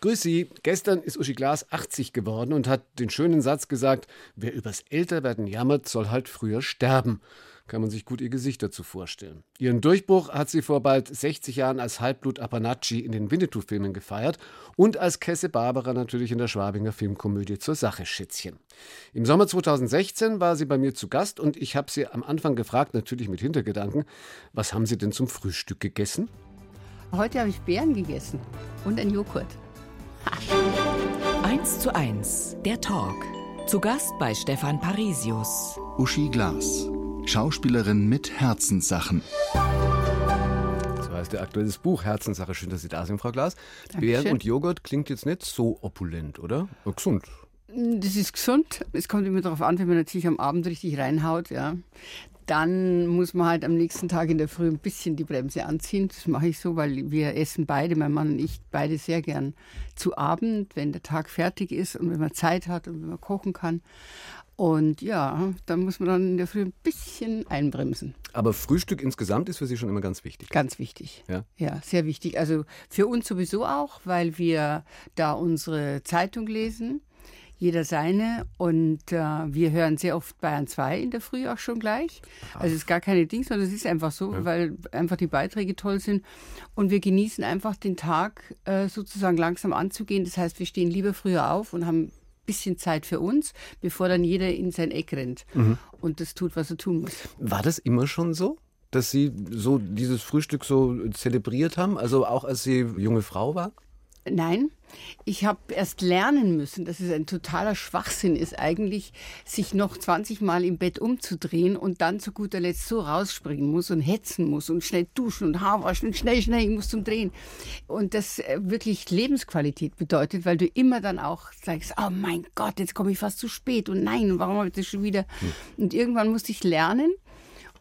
Grüß Sie. Gestern ist Uschi Glas 80 geworden und hat den schönen Satz gesagt, wer übers Älterwerden jammert, soll halt früher sterben. Kann man sich gut ihr Gesicht dazu vorstellen. Ihren Durchbruch hat sie vor bald 60 Jahren als Halbblut Apanachi in den Winnetou-Filmen gefeiert und als Kesse Barbara natürlich in der Schwabinger Filmkomödie zur Sache Schätzchen. Im Sommer 2016 war sie bei mir zu Gast und ich habe sie am Anfang gefragt, natürlich mit Hintergedanken, was haben Sie denn zum Frühstück gegessen? Heute habe ich Beeren gegessen und ein Joghurt. 1 zu 1, der Talk. Zu Gast bei Stefan Parisius. Uschi Glas, Schauspielerin mit Herzenssachen. So heißt der aktuelles Buch Herzenssache. Schön, dass Sie da sind, Frau Glas. Beeren und Joghurt klingt jetzt nicht so opulent, oder? Ja, gesund. Das ist gesund. Es kommt immer darauf an, wenn man natürlich am Abend richtig reinhaut. Ja dann muss man halt am nächsten Tag in der Früh ein bisschen die Bremse anziehen. Das mache ich so, weil wir essen beide, mein Mann und ich, beide sehr gern zu Abend, wenn der Tag fertig ist und wenn man Zeit hat und wenn man kochen kann. Und ja, dann muss man dann in der Früh ein bisschen einbremsen. Aber Frühstück insgesamt ist für Sie schon immer ganz wichtig. Ganz wichtig. Ja, ja sehr wichtig. Also für uns sowieso auch, weil wir da unsere Zeitung lesen jeder seine. Und äh, wir hören sehr oft Bayern 2 in der Früh auch schon gleich. Also es ist gar keine Dings, sondern es ist einfach so, ja. weil einfach die Beiträge toll sind. Und wir genießen einfach den Tag äh, sozusagen langsam anzugehen. Das heißt, wir stehen lieber früher auf und haben ein bisschen Zeit für uns, bevor dann jeder in sein Eck rennt mhm. und das tut, was er tun muss. War das immer schon so? Dass Sie so dieses Frühstück so zelebriert haben, also auch als Sie junge Frau war? Nein, ich habe erst lernen müssen, dass es ein totaler Schwachsinn ist, eigentlich sich noch 20 Mal im Bett umzudrehen und dann zu guter Letzt so rausspringen muss und hetzen muss und schnell duschen und Haar waschen und schnell, schnell, ich muss zum Drehen. Und das äh, wirklich Lebensqualität bedeutet, weil du immer dann auch sagst, oh mein Gott, jetzt komme ich fast zu spät und nein, warum habe ich das schon wieder? Hm. Und irgendwann musste ich lernen,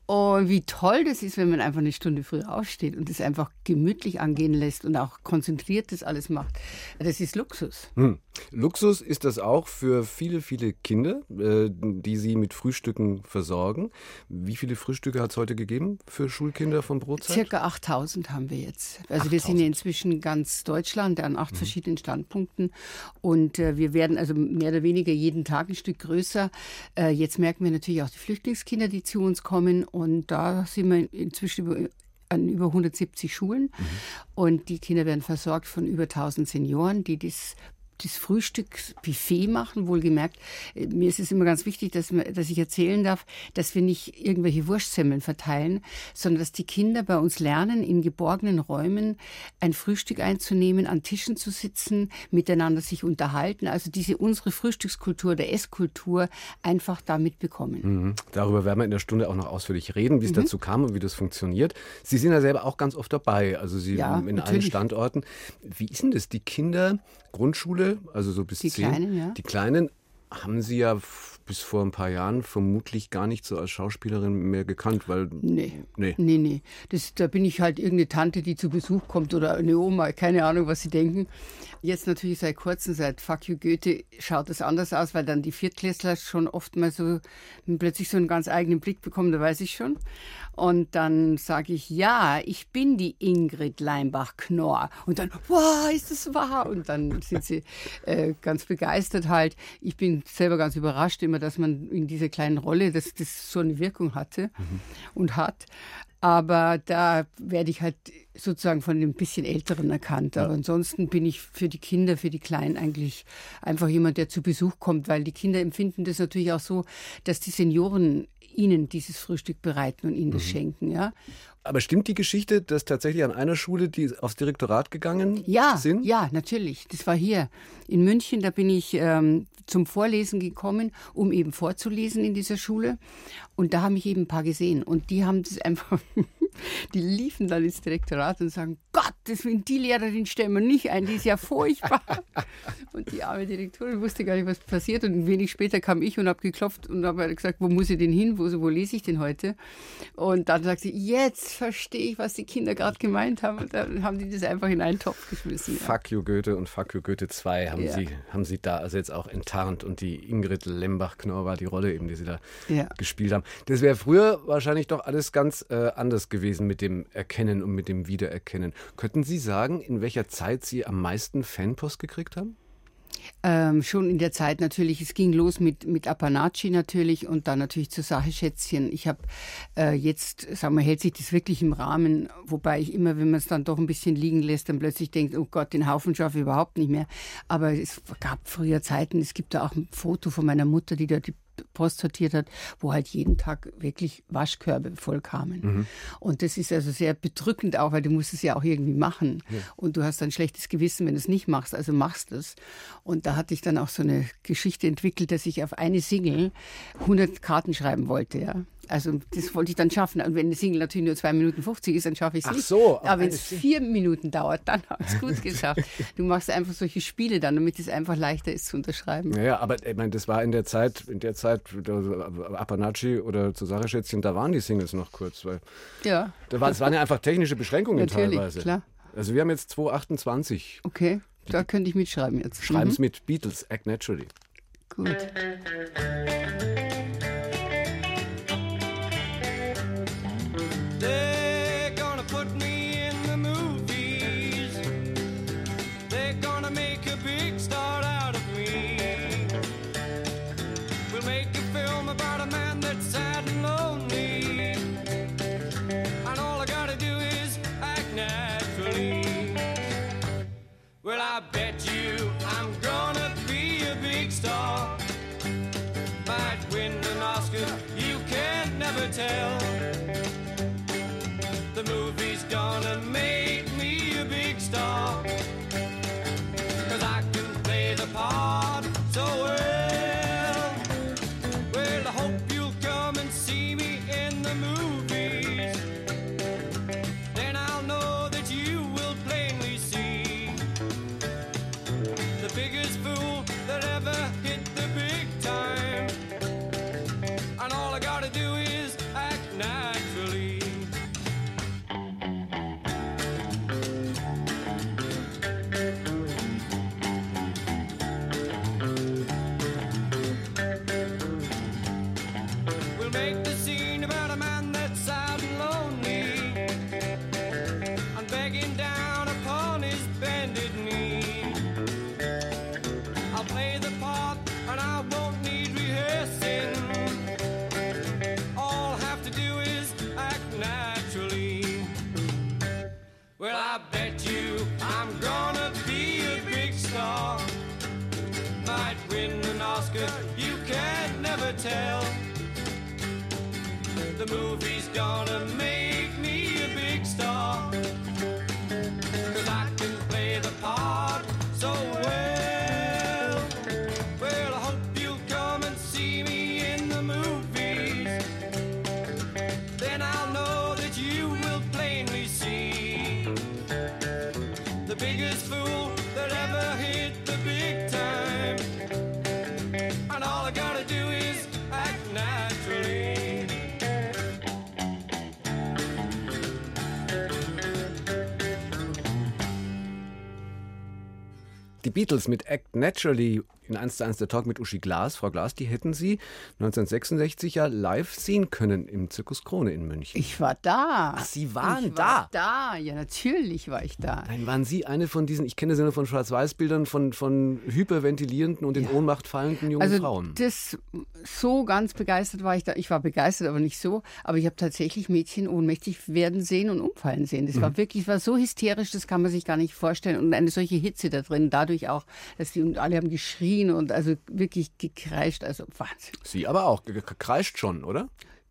und wie toll das ist, wenn man einfach eine Stunde früher aufsteht und es einfach gemütlich angehen lässt und auch konzentriert das alles macht. Das ist Luxus. Hm. Luxus ist das auch für viele, viele Kinder, äh, die sie mit Frühstücken versorgen. Wie viele Frühstücke hat es heute gegeben für Schulkinder von Brotzeit? Circa 8000 haben wir jetzt. Also 8000. wir sind ja inzwischen ganz Deutschland an acht mhm. verschiedenen Standpunkten und äh, wir werden also mehr oder weniger jeden Tag ein Stück größer. Äh, jetzt merken wir natürlich auch die Flüchtlingskinder, die zu uns kommen und da sind wir inzwischen an über 170 Schulen mhm. und die Kinder werden versorgt von über 1000 Senioren, die das das Frühstücksbuffet machen, wohlgemerkt. Äh, mir ist es immer ganz wichtig, dass, dass ich erzählen darf, dass wir nicht irgendwelche Wurstsemmeln verteilen, sondern dass die Kinder bei uns lernen, in geborgenen Räumen ein Frühstück einzunehmen, an Tischen zu sitzen, miteinander sich unterhalten. Also diese unsere Frühstückskultur, der Esskultur einfach da mitbekommen. Mhm. Darüber werden wir in der Stunde auch noch ausführlich reden, wie es mhm. dazu kam und wie das funktioniert. Sie sind ja selber auch ganz oft dabei, also Sie ja, in natürlich. allen Standorten. Wie ist denn das? Die Kinder Grundschule, also so bis die zehn. Kleinen, ja. Die Kleinen haben Sie ja bis vor ein paar Jahren vermutlich gar nicht so als Schauspielerin mehr gekannt, weil. Nee. Nee, nee. nee. Das, da bin ich halt irgendeine Tante, die zu Besuch kommt oder eine Oma, keine Ahnung, was sie denken. Jetzt natürlich seit kurzem, seit Fuck You Goethe, schaut das anders aus, weil dann die Viertklässler schon oft mal so plötzlich so einen ganz eigenen Blick bekommen, da weiß ich schon. Und dann sage ich, ja, ich bin die Ingrid Leimbach-Knorr. Und dann, wow, ist das wahr? Und dann sind sie äh, ganz begeistert halt. Ich bin selber ganz überrascht immer, dass man in dieser kleinen Rolle, dass das so eine Wirkung hatte mhm. und hat. Aber da werde ich halt sozusagen von den bisschen Älteren erkannt. Aber ansonsten bin ich für die Kinder, für die Kleinen eigentlich einfach jemand, der zu Besuch kommt, weil die Kinder empfinden das natürlich auch so, dass die Senioren ihnen dieses Frühstück bereiten und ihnen das mhm. schenken. Ja? Aber stimmt die Geschichte, dass tatsächlich an einer Schule die aufs Direktorat gegangen ja, sind? Ja, natürlich. Das war hier in München. Da bin ich ähm, zum Vorlesen gekommen, um eben vorzulesen in dieser Schule. Und da haben mich eben ein paar gesehen. Und die haben das einfach, die liefen dann ins Direktorat und sagen, Gott, das mit die Lehrerin stellen wir nicht ein, die ist ja furchtbar. und die arme Direktorin wusste gar nicht, was passiert. Und ein wenig später kam ich und habe geklopft und habe gesagt, wo muss ich denn hin? Wo, wo lese ich denn heute? Und dann sagt sie, jetzt verstehe ich, was die Kinder gerade gemeint haben. Und dann haben die das einfach in einen Topf geschmissen. Ja. Fuck you Goethe und Fuck you Goethe 2 haben, ja. sie, haben sie da also jetzt auch enttarnt und die Ingrid Lembach-Knorr war die Rolle eben, die sie da ja. gespielt haben. Das wäre früher wahrscheinlich doch alles ganz äh, anders gewesen mit dem Erkennen und mit dem Wiedererkennen. Könnten Sie sagen, in welcher Zeit Sie am meisten Fanpost gekriegt haben? Ähm, schon in der Zeit natürlich, es ging los mit, mit Apanachi natürlich und dann natürlich zur Sache Schätzchen. Ich habe äh, jetzt, sagen wir, hält sich das wirklich im Rahmen, wobei ich immer, wenn man es dann doch ein bisschen liegen lässt, dann plötzlich denkt, oh Gott, den Haufen schaffe ich überhaupt nicht mehr. Aber es gab früher Zeiten, es gibt da auch ein Foto von meiner Mutter, die da die Post sortiert hat, wo halt jeden Tag wirklich Waschkörbe voll kamen. Mhm. Und das ist also sehr bedrückend auch, weil du musst es ja auch irgendwie machen. Ja. Und du hast ein schlechtes Gewissen, wenn du es nicht machst, also machst es. Und da hatte ich dann auch so eine Geschichte entwickelt, dass ich auf eine Single 100 Karten schreiben wollte, ja. Also das wollte ich dann schaffen. Und wenn eine Single natürlich nur 2 Minuten 50 ist, dann schaffe ich es nicht. Ach so. Aber wenn es vier Minuten dauert, dann habe ich es gut geschafft. du machst einfach solche Spiele dann, damit es einfach leichter ist zu unterschreiben. Ja, aber ich meine, das war in der Zeit, in der Zeit, Apanachi oder Cesare Schätzchen, da waren die Singles noch kurz. Weil ja. Da war, das waren ja einfach technische Beschränkungen Natürlich, teilweise. klar. Also wir haben jetzt 228. Okay, da könnte ich mitschreiben jetzt. Schreiben es mhm. mit Beatles, Act Naturally. Gut. tell. Beatles mit Act Naturally in 1 zu 1 der Talk mit Uschi Glas. Frau Glas, die hätten Sie 1966 ja live sehen können im Zirkus Krone in München. Ich war da. Ach, Sie waren ich da? War da, ja, natürlich war ich da. Nein, waren Sie eine von diesen, ich kenne sie nur von Schwarz-Weiß-Bildern, von, von hyperventilierenden und in Ja. Ohnmacht fallenden jungen Also Frauen? das so ganz begeistert war ich da. Ich war begeistert, aber nicht so. Aber ich habe tatsächlich Mädchen ohnmächtig werden sehen und umfallen sehen. Das Mhm. war wirklich, war so hysterisch, das kann man sich gar nicht vorstellen. Und eine solche Hitze da drin, dadurch auch, dass die und alle haben geschrien und also wirklich gekreischt. Also Wahnsinn. Sie aber auch, ge- ge- kreischt schon, oder?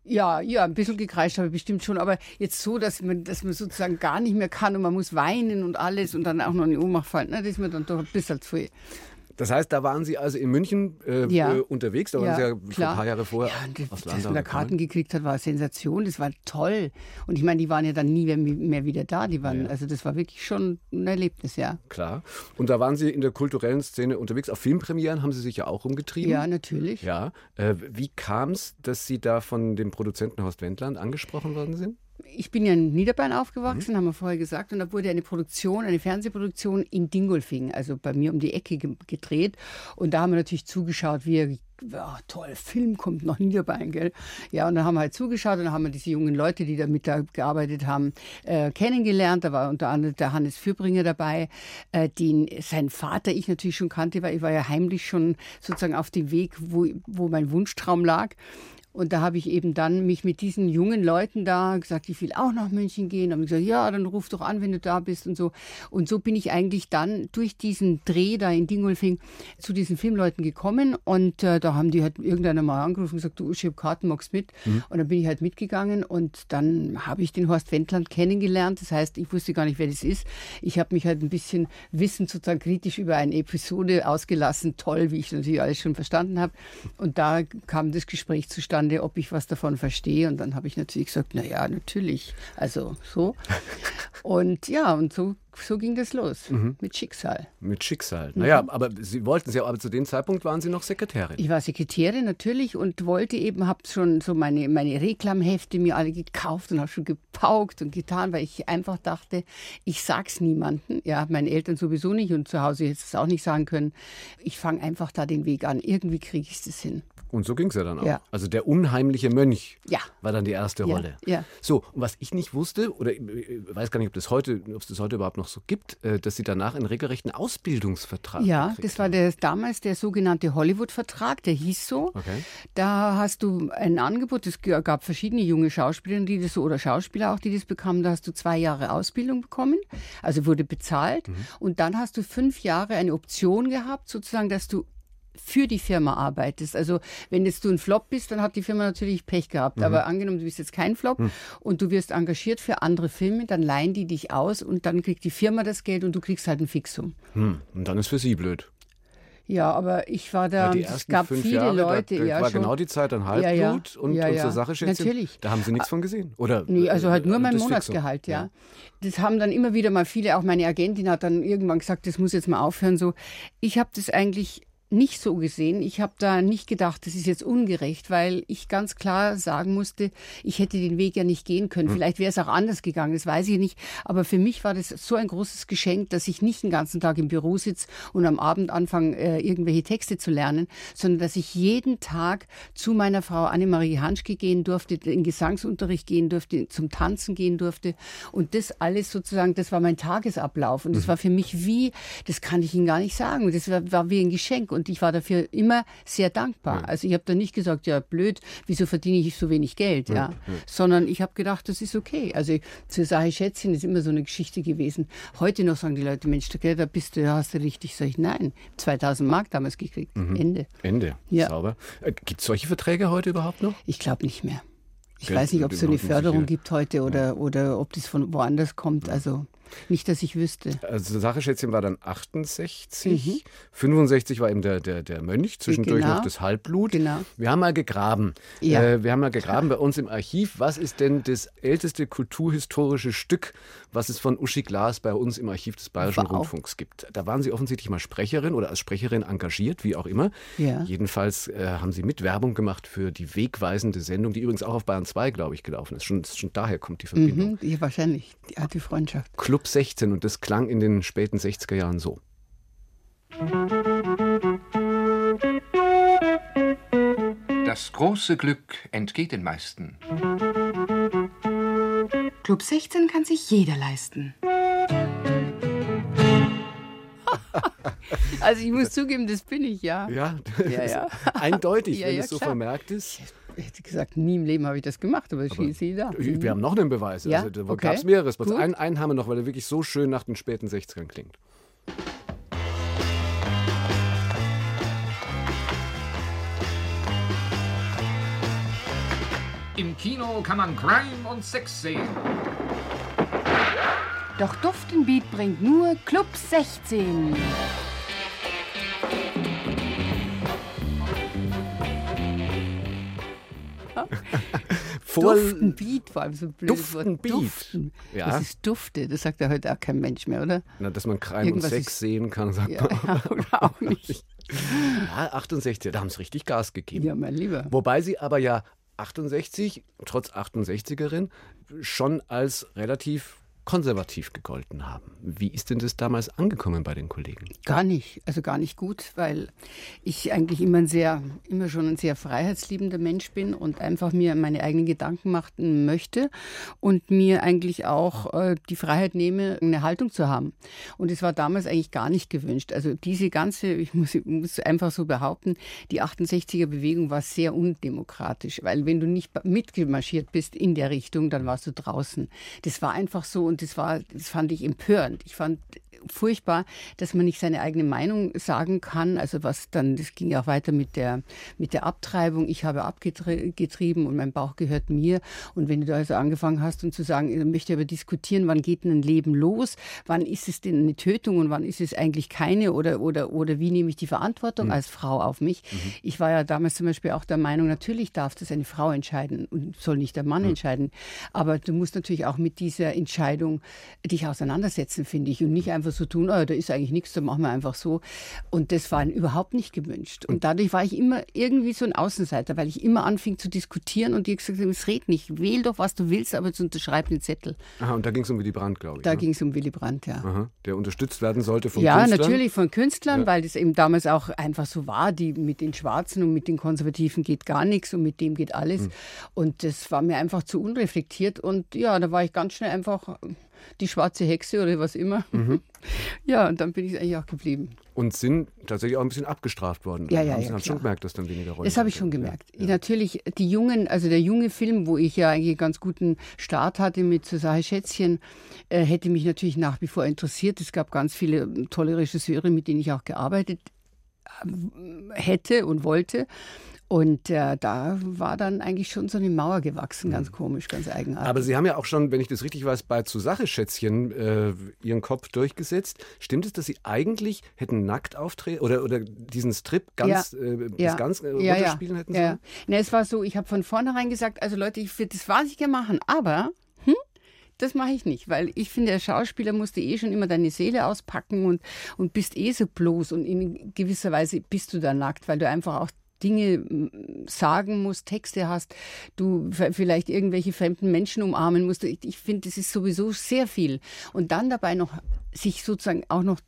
Ja, ja, ein bisschen gekreischt habe ich bestimmt schon, aber jetzt so, dass man, dass man sozusagen gar nicht mehr kann und man muss weinen und alles und dann auch noch in die Ohnmacht fallen, na, das ist mir dann doch ein bisschen zu viel. Das heißt, da waren Sie also in München äh, Ja. äh, unterwegs, da waren Ja, Sie ja klar. ein paar Jahre vorher Ja, und aus das, dass man da. Karten gekriegt hat, war eine Sensation. Das war toll. Und ich meine, die waren ja dann nie mehr, mehr wieder da. Die waren, also das war wirklich schon ein Erlebnis, ja. Klar. Und da waren Sie in der kulturellen Szene unterwegs. Auf Filmpremieren haben Sie sich ja auch rumgetrieben. Ja, natürlich. Ja. Äh, wie kam es, dass Sie da von dem Produzenten Horst Wendland angesprochen worden sind? Ich bin ja in Niederbayern aufgewachsen, mhm. haben wir vorher gesagt, und da wurde eine Produktion, eine Fernsehproduktion in Dingolfing, also bei mir um die Ecke gedreht. Und da haben wir natürlich zugeschaut, wie er ja, toll, Film kommt nach Niederbayern, gell? Ja, und dann haben wir halt zugeschaut und dann haben wir diese jungen Leute, die da mit da gearbeitet haben, äh, kennengelernt. Da war unter anderem der Hannes Fürbringer dabei, äh, den sein Vater ich natürlich schon kannte, weil ich war ja heimlich schon sozusagen auf dem Weg, wo, wo mein Wunschtraum lag. Und da habe ich eben dann mich mit diesen jungen Leuten da gesagt, ich will auch nach München gehen. Haben gesagt, ja, dann ruf doch an, wenn du da bist und so. Und so bin ich eigentlich dann durch diesen Dreh da in Dingolfing zu diesen Filmleuten gekommen. Und äh, da haben die halt irgendeiner mal angerufen und gesagt, du, ich habe Karten, magst mit? Mhm. Und dann bin ich halt mitgegangen und dann habe ich den Horst Wendland kennengelernt. Das heißt, ich wusste gar nicht, wer das ist. Ich habe mich halt ein bisschen wissend sozusagen kritisch über eine Episode ausgelassen. Toll, wie ich natürlich alles schon verstanden habe. Und da kam das Gespräch zustande zustande, ob ich was davon verstehe. Und dann habe ich natürlich gesagt, na ja, natürlich. Also so. und ja, und so, so ging das los. Mhm. Mit Schicksal. Mit Schicksal. Naja, mhm. aber Sie wollten Sie, aber zu dem Zeitpunkt waren Sie noch Sekretärin. Ich war Sekretärin natürlich und wollte eben, habe schon so meine, meine Reklamhefte mir alle gekauft und habe schon gepaukt und getan, weil ich einfach dachte, ich sag's niemandem. Ja, meinen Eltern sowieso nicht und zu Hause hätte ich es auch nicht sagen können. Ich fange einfach da den Weg an. Irgendwie kriege ich es hin. Und so ging es ja dann auch. Ja. Also der unheimliche Mönch ja. war dann die erste ja. Rolle. Ja. So, und was ich nicht wusste, oder ich weiß gar nicht, ob das heute, ob es das heute überhaupt noch so gibt, äh, dass Sie danach einen regelrechten Ausbildungsvertrag Ja, das war der, damals der sogenannte Hollywood-Vertrag, der hieß so. Okay. Da hast du ein Angebot, es gab verschiedene junge Schauspieler, die das so, oder Schauspieler auch, die das bekamen. Da hast du zwei Jahre Ausbildung bekommen, also wurde bezahlt. Mhm. Und dann hast du fünf Jahre eine Option gehabt, sozusagen, dass du für die Firma arbeitest. Also wenn jetzt du ein Flop bist, dann hat die Firma natürlich Pech gehabt. Mhm. Aber angenommen, du bist jetzt kein Flop mhm. und du wirst engagiert für andere Filme, dann leihen die dich aus und dann kriegt die Firma das Geld und du kriegst halt ein Fixum. Mhm. Und dann ist für sie blöd. Ja, aber ich war da, ja, es gab viele Jahre, Leute. Da, ja, war schon. genau die Zeit an Halbblut ja, ja. und, ja, und zur Sache. Natürlich. Da haben Sie nichts von gesehen, oder? Nee, also halt nur mein Monatsgehalt, ja. Das haben dann immer wieder mal viele, auch meine Agentin hat dann irgendwann gesagt, das muss jetzt mal aufhören. So, ich habe das eigentlich nicht so gesehen. Ich habe da nicht gedacht, das ist jetzt ungerecht, weil ich ganz klar sagen musste, ich hätte den Weg ja nicht gehen können. Hm. Vielleicht wäre es auch anders gegangen, das weiß ich nicht. Aber für mich war das so ein großes Geschenk, dass ich nicht den ganzen Tag im Büro sitze und am Abend anfange, äh, irgendwelche Texte zu lernen, sondern dass ich jeden Tag zu meiner Frau Annemarie Hanschke gehen durfte, in Gesangsunterricht gehen durfte, zum Tanzen gehen durfte. Und das alles sozusagen, das war mein Tagesablauf. Und das mhm. war für mich wie, das kann ich Ihnen gar nicht sagen, das war, war wie ein Geschenk und ich war dafür immer sehr dankbar. Ja. Also ich habe da nicht gesagt, ja blöd, wieso verdiene ich so wenig Geld, ja, ja. sondern ich habe gedacht, das ist okay. Also zur Sache Schätzchen ist immer so eine Geschichte gewesen. Heute noch sagen die Leute, Mensch, da bist du, da hast du richtig, sag ich, nein, 2000 Mark damals gekriegt, mhm. Ende. Ende, ja. sauber. Äh, gibt es solche Verträge heute überhaupt noch? Ich glaube nicht mehr. Ich Geld weiß nicht, ob es so eine Förderung gibt heute oder, oder ob das von woanders kommt. Also nicht, dass ich wüsste. Also Sacheschätzchen war dann 68, mhm. 65 war eben der, der, der Mönch, zwischendurch genau. noch das Halbblut. Genau. Wir haben mal gegraben. Ja. Äh, wir haben mal gegraben bei uns im Archiv. Was ist denn das älteste kulturhistorische Stück, was es von Uschi Glas bei uns im Archiv des Bayerischen wow. Rundfunks gibt? Da waren Sie offensichtlich mal Sprecherin oder als Sprecherin engagiert, wie auch immer. Ja. Jedenfalls äh, haben Sie mit Werbung gemacht für die wegweisende Sendung, die übrigens auch auf Bayern 2, glaube ich, gelaufen ist. Schon, schon daher kommt die Verbindung. Mhm, ja, wahrscheinlich, die alte Freundschaft. Club Club 16 und das klang in den späten 60er Jahren so. Das große Glück entgeht den meisten. Club 16 kann sich jeder leisten. Also ich muss zugeben, das bin ich, ja. Ja, ja, ja. eindeutig, ja, wenn ja, es so klar. vermerkt ist hätte gesagt, nie im Leben habe ich das gemacht, aber, aber sie da. Wir haben noch einen Beweis. Ja? Also, da okay. gab es mehrere Spots. Einen, einen haben wir noch, weil er wirklich so schön nach den späten 60ern klingt. Im Kino kann man Crime und Sex sehen. Doch Duftenbeat bringt nur Club 16. Vor Duftenbeat, vor allem so blöd. Duftenbeat. Duften. Ja. Das ist Dufte, das sagt ja heute auch kein Mensch mehr, oder? Na, dass man Crime und Sex ist, sehen kann, sagt ja, man ja, auch nicht. Ja, 68, da haben sie richtig Gas gegeben. Ja, mein Lieber. Wobei sie aber ja 68, trotz 68erin, schon als relativ konservativ gegolten haben. Wie ist denn das damals angekommen bei den Kollegen? Gar nicht, also gar nicht gut, weil ich eigentlich immer ein sehr, immer schon ein sehr freiheitsliebender Mensch bin und einfach mir meine eigenen Gedanken machen möchte und mir eigentlich auch äh, die Freiheit nehme, eine Haltung zu haben. Und es war damals eigentlich gar nicht gewünscht. Also diese ganze, ich muss, ich muss einfach so behaupten, die 68er Bewegung war sehr undemokratisch, weil wenn du nicht mitgemarschiert bist in der Richtung, dann warst du draußen. Das war einfach so und das war, das fand ich empörend. Ich fand furchtbar, dass man nicht seine eigene Meinung sagen kann. Also was dann, das ging ja auch weiter mit der, mit der Abtreibung. Ich habe abgetrieben und mein Bauch gehört mir. Und wenn du da also angefangen hast und zu sagen, ich möchte aber diskutieren, wann geht denn ein Leben los? Wann ist es denn eine Tötung und wann ist es eigentlich keine? Oder, oder, oder wie nehme ich die Verantwortung mhm. als Frau auf mich? Mhm. Ich war ja damals zum Beispiel auch der Meinung, natürlich darf das eine Frau entscheiden und soll nicht der Mann mhm. entscheiden. Aber du musst natürlich auch mit dieser Entscheidung dich auseinandersetzen, finde ich, und nicht einfach so tun, oh, da ist eigentlich nichts, da machen wir einfach so. Und das war überhaupt nicht gewünscht. Und dadurch war ich immer irgendwie so ein Außenseiter, weil ich immer anfing zu diskutieren und die gesagt haben, es red nicht, wähl doch, was du willst, aber jetzt unterschreib den Zettel. Aha, und da ging es um Willy Brandt, glaube ich. Da ne? ging es um Willy Brandt, ja. Aha, der unterstützt werden sollte von ja, Künstlern? Ja, natürlich von Künstlern, ja. weil das eben damals auch einfach so war, die mit den Schwarzen und mit den Konservativen geht gar nichts und mit dem geht alles. Mhm. Und das war mir einfach zu unreflektiert und ja, da war ich ganz schnell einfach die schwarze Hexe oder was immer. Mhm. Ja, und dann bin ich eigentlich auch geblieben. Und sind tatsächlich auch ein bisschen abgestraft worden. Ja, ja, haben ja. Sie schon gemerkt, dass dann weniger Rollen Das habe ich schon gemerkt. Ja, ja. Natürlich, die jungen, also der junge Film, wo ich ja eigentlich einen ganz guten Start hatte mit Susahe Schätzchen, äh, hätte mich natürlich nach wie vor interessiert. Es gab ganz viele ähm, tolle Regisseure, mit denen ich auch gearbeitet ähm, hätte und wollte. Und äh, da war dann eigentlich schon so eine Mauer gewachsen, ganz mhm. komisch, ganz eigenartig. Aber Sie haben ja auch schon, wenn ich das richtig weiß, bei Zur Sache Schätzchen äh, Ihren Kopf durchgesetzt. Stimmt es, dass Sie eigentlich hätten nackt auftreten oder, oder diesen Strip ganz, ja. äh, ja. ganz äh, ja, runterspielen ja. hätten sollen? Ja. Ne, es war so, ich habe von vornherein gesagt, also Leute, ich würde das was ich gerne machen, aber hm, das mache ich nicht, weil ich finde, der Schauspieler musste eh schon immer deine Seele auspacken und, und bist eh so bloß und in gewisser Weise bist du da nackt, weil du einfach auch Dinge sagen musst, Texte hast, du vielleicht irgendwelche fremden Menschen umarmen musst. Ich, ich finde, das ist sowieso sehr viel. Und dann dabei noch sich sozusagen auch noch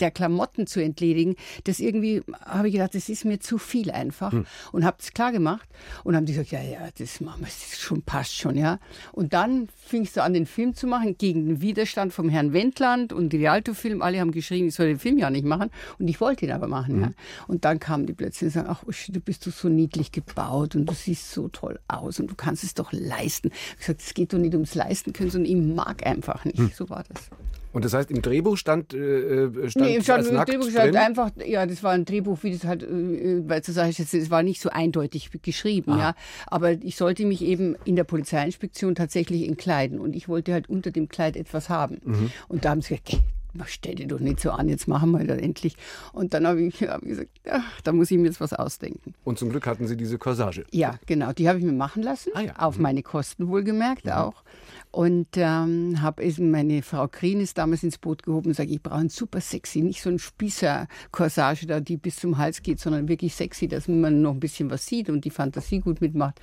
der Klamotten zu entledigen, das irgendwie, habe ich gedacht, das ist mir zu viel einfach. Hm. Und habe es klar gemacht. Und haben die gesagt, ja, ja, das machen wir, das schon, passt schon, ja. Und dann fing ich so an, den Film zu machen, gegen den Widerstand vom Herrn Wendland und die Rialto-Film. Alle haben geschrieben, ich soll den Film ja nicht machen. Und ich wollte ihn aber machen, hm. ja. Und dann kamen die plötzlich und sagen, ach, Uschi, du bist so niedlich gebaut und du siehst so toll aus und du kannst es doch leisten. Ich habe gesagt, es geht doch nicht ums Leisten können, sondern ich mag einfach nicht. Hm. So war das. Und das heißt, im Drehbuch stand, äh, äh stand nee, stand, im Drehbuch stand einfach, ja, das war ein Drehbuch, wie das halt, äh, weil zu sagen, es war nicht so eindeutig geschrieben, Aha. ja. Aber ich sollte mich eben in der Polizeiinspektion tatsächlich entkleiden und ich wollte halt unter dem Kleid etwas haben. Mhm. Und da haben sie gesagt, stell dir doch nicht so an, jetzt machen wir das endlich. Und dann habe ich hab gesagt, ach, da muss ich mir jetzt was ausdenken. Und zum Glück hatten Sie diese Corsage. Ja, genau, die habe ich mir machen lassen, ah, ja. auf mhm. meine Kosten wohlgemerkt mhm. auch. Und ähm, habe eben meine Frau Krienis damals ins Boot gehoben und sage, ich brauche ein super sexy, nicht so ein Spießer-Corsage da, die bis zum Hals geht, sondern wirklich sexy, dass man noch ein bisschen was sieht und die Fantasie gut mitmacht.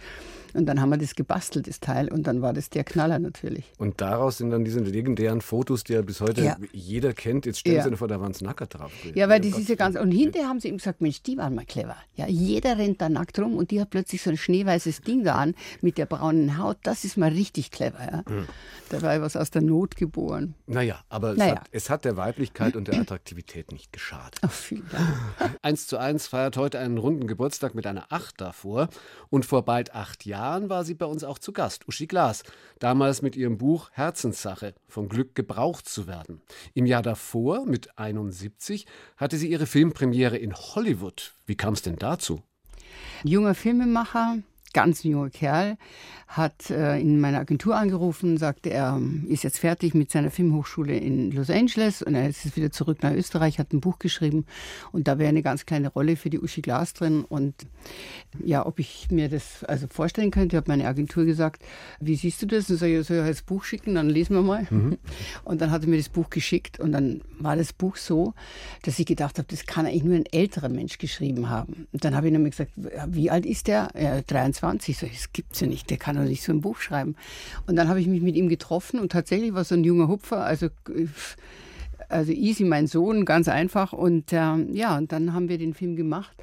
Und dann haben wir das gebastelt, das Teil, und dann war das der Knaller natürlich. Und daraus sind dann diese legendären Fotos, die ja bis heute ja. jeder kennt. Jetzt stellen ja. Sie vor, da waren es Nacker drauf. Ja, weil das ist ja ganz. Und hinterher haben sie ihm gesagt, Mensch, die waren mal clever. Ja, jeder rennt da nackt rum und die hat plötzlich so ein schneeweißes Ding da an mit der braunen Haut. Das ist mal richtig clever. Ja. Mhm. Da war was aus der Not geboren. Naja, aber naja. Es, hat, es, hat, der Weiblichkeit und der Attraktivität nicht geschadet. Ach, vielen Dank. Eins zu eins feiert heute einen runden Geburtstag mit einer Acht davor. Und vor bald acht Jahren war sie bei uns auch zu Gast, Uschi Glas. Damals mit ihrem Buch Herzenssache, vom Glück gebraucht zu werden. Im Jahr davor, mit 71, hatte sie ihre Filmpremiere in Hollywood. Wie kam es denn dazu? Junger Filmemacher, ganz junger Kerl, hat äh, in meiner Agentur angerufen, sagte, er ist jetzt fertig mit seiner Filmhochschule in Los Angeles und er ist jetzt wieder zurück nach Österreich, hat ein Buch geschrieben und da wäre eine ganz kleine Rolle für die Uschi Glas drin und ja, ob ich mir das also vorstellen könnte, habe meine Agentur gesagt, wie siehst du das? Und sage ich, soll ich das Buch schicken, dann lesen wir mal. Mhm. Und dann hat er mir das Buch geschickt und dann war das Buch so, dass ich gedacht habe, das kann eigentlich nur ein älterer Mensch geschrieben haben. Und dann habe ich nämlich gesagt, wie alt ist der? Ja, 23 23. So, das gibt's ja nicht, der kann doch nicht so ein Buch schreiben. Und dann habe ich mich mit ihm getroffen und tatsächlich war so ein junger Hupfer, also also easy, mein Sohn, ganz einfach. Und ähm, ja, und dann haben wir den Film gemacht.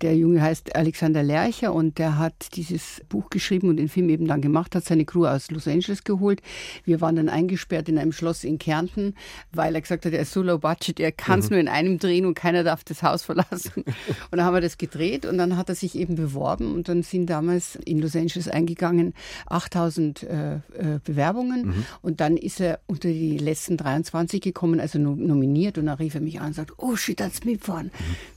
Der Junge heißt Alexander Lercher und der hat dieses Buch geschrieben und den Film eben dann gemacht, hat seine Crew aus Los Angeles geholt. Wir waren dann eingesperrt in einem Schloss in Kärnten, weil er gesagt hat, er ist so low budget, er kann es mhm. nur in einem drehen und keiner darf das Haus verlassen. Und dann haben wir das gedreht und dann hat er sich eben beworben und dann sind damals in Los Angeles eingegangen 8000 äh, äh, Bewerbungen mhm. und dann ist er unter die letzten 23 gekommen, also nominiert und dann rief er mich an und sagt, oh shit, das mitfahren.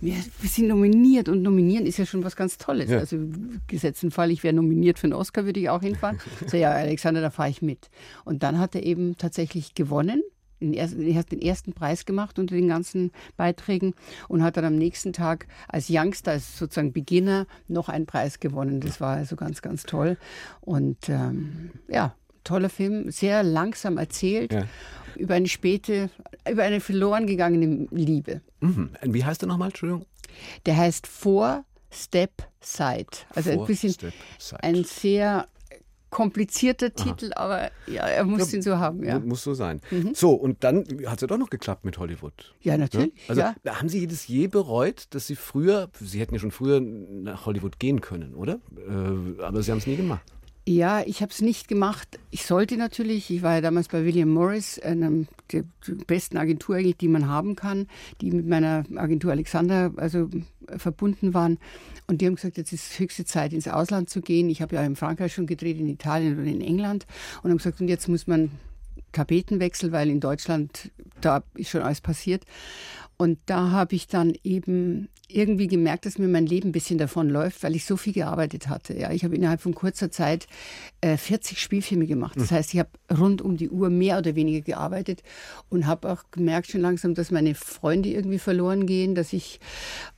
Mhm. Wir, wir sind nominiert und nominieren ist ja schon was ganz Tolles. Ja. Also gesetzten Fall, ich wäre nominiert für einen Oscar, würde ich auch hinfahren. so, ja, Alexander, da fahre ich mit. Und dann hat er eben tatsächlich gewonnen. er hat den ersten Preis gemacht unter den ganzen Beiträgen und hat dann am nächsten Tag als Youngster, als sozusagen Beginner, noch einen Preis gewonnen. Das war also ganz, ganz toll. Und ähm, ja, toller Film, sehr langsam erzählt. Ja. Über eine späte, über eine verloren gegangene Liebe. Mhm. Wie heißt er nochmal, Entschuldigung? Der heißt Four Step Side. Also Four ein bisschen ein sehr komplizierter Titel, Aha. aber ja, er muss ja, ihn so haben. Ja. Muss so sein. Mhm. So, und dann hat es ja doch noch geklappt mit Hollywood. Ja, natürlich. Ja? Also ja. haben Sie jedes je bereut, dass Sie früher, Sie hätten ja schon früher nach Hollywood gehen können, oder? Äh, aber Sie haben es nie gemacht. Ja, ich habe es nicht gemacht. Ich sollte natürlich. Ich war ja damals bei William Morris, einer der besten Agentur eigentlich, die man haben kann, die mit meiner Agentur Alexander also verbunden waren. Und die haben gesagt, jetzt ist höchste Zeit, ins Ausland zu gehen. Ich habe ja in Frankreich schon gedreht, in Italien und in England. Und haben gesagt, und jetzt muss man Tapetenwechsel, weil in Deutschland da ist schon alles passiert. Und da habe ich dann eben irgendwie gemerkt, dass mir mein Leben ein bisschen davon läuft, weil ich so viel gearbeitet hatte. Ja, ich habe innerhalb von kurzer Zeit äh, 40 Spielfilme gemacht. Das hm. heißt, ich habe rund um die Uhr mehr oder weniger gearbeitet und habe auch gemerkt schon langsam, dass meine Freunde irgendwie verloren gehen, dass ich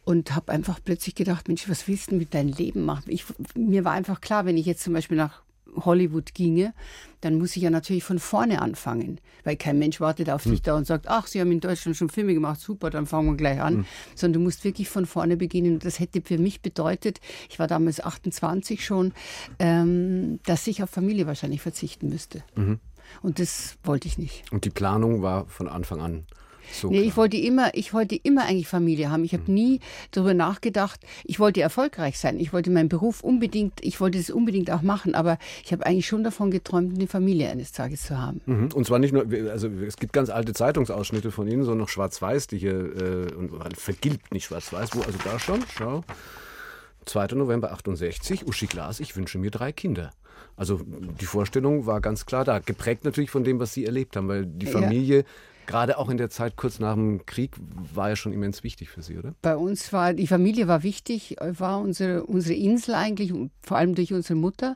und habe einfach plötzlich gedacht, Mensch, was willst du mit deinem Leben machen? Ich, mir war einfach klar, wenn ich jetzt zum Beispiel nach Hollywood ginge, dann muss ich ja natürlich von vorne anfangen, weil kein Mensch wartet auf hm. dich da und sagt, ach, Sie haben in Deutschland schon Filme gemacht, super, dann fangen wir gleich an, hm. sondern du musst wirklich von vorne beginnen. das hätte für mich bedeutet, ich war damals 28 schon, ähm, dass ich auf Familie wahrscheinlich verzichten müsste. Mhm. Und das wollte ich nicht. Und die Planung war von Anfang an so nee, ich wollte immer, ich wollte immer eigentlich Familie haben. Ich habe mhm. nie darüber nachgedacht. Ich wollte erfolgreich sein. Ich wollte meinen Beruf unbedingt, ich wollte es unbedingt auch machen. Aber ich habe eigentlich schon davon geträumt, eine Familie eines Tages zu haben. Mhm. Und zwar nicht nur, also es gibt ganz alte Zeitungsausschnitte von Ihnen, sondern noch schwarz-weiß, die hier äh, und vergilbt nicht schwarz-weiß. Wo also da schon? Schau. 2. November 68, Uschi Glas, ich wünsche mir drei Kinder. Also die Vorstellung war ganz klar da, geprägt natürlich von dem, was Sie erlebt haben, weil die Familie ja gerade auch in der Zeit kurz nach dem Krieg war ja schon immens wichtig für Sie, oder? Bei uns war die Familie war wichtig, war unsere, unsere Insel eigentlich, vor allem durch unsere Mutter.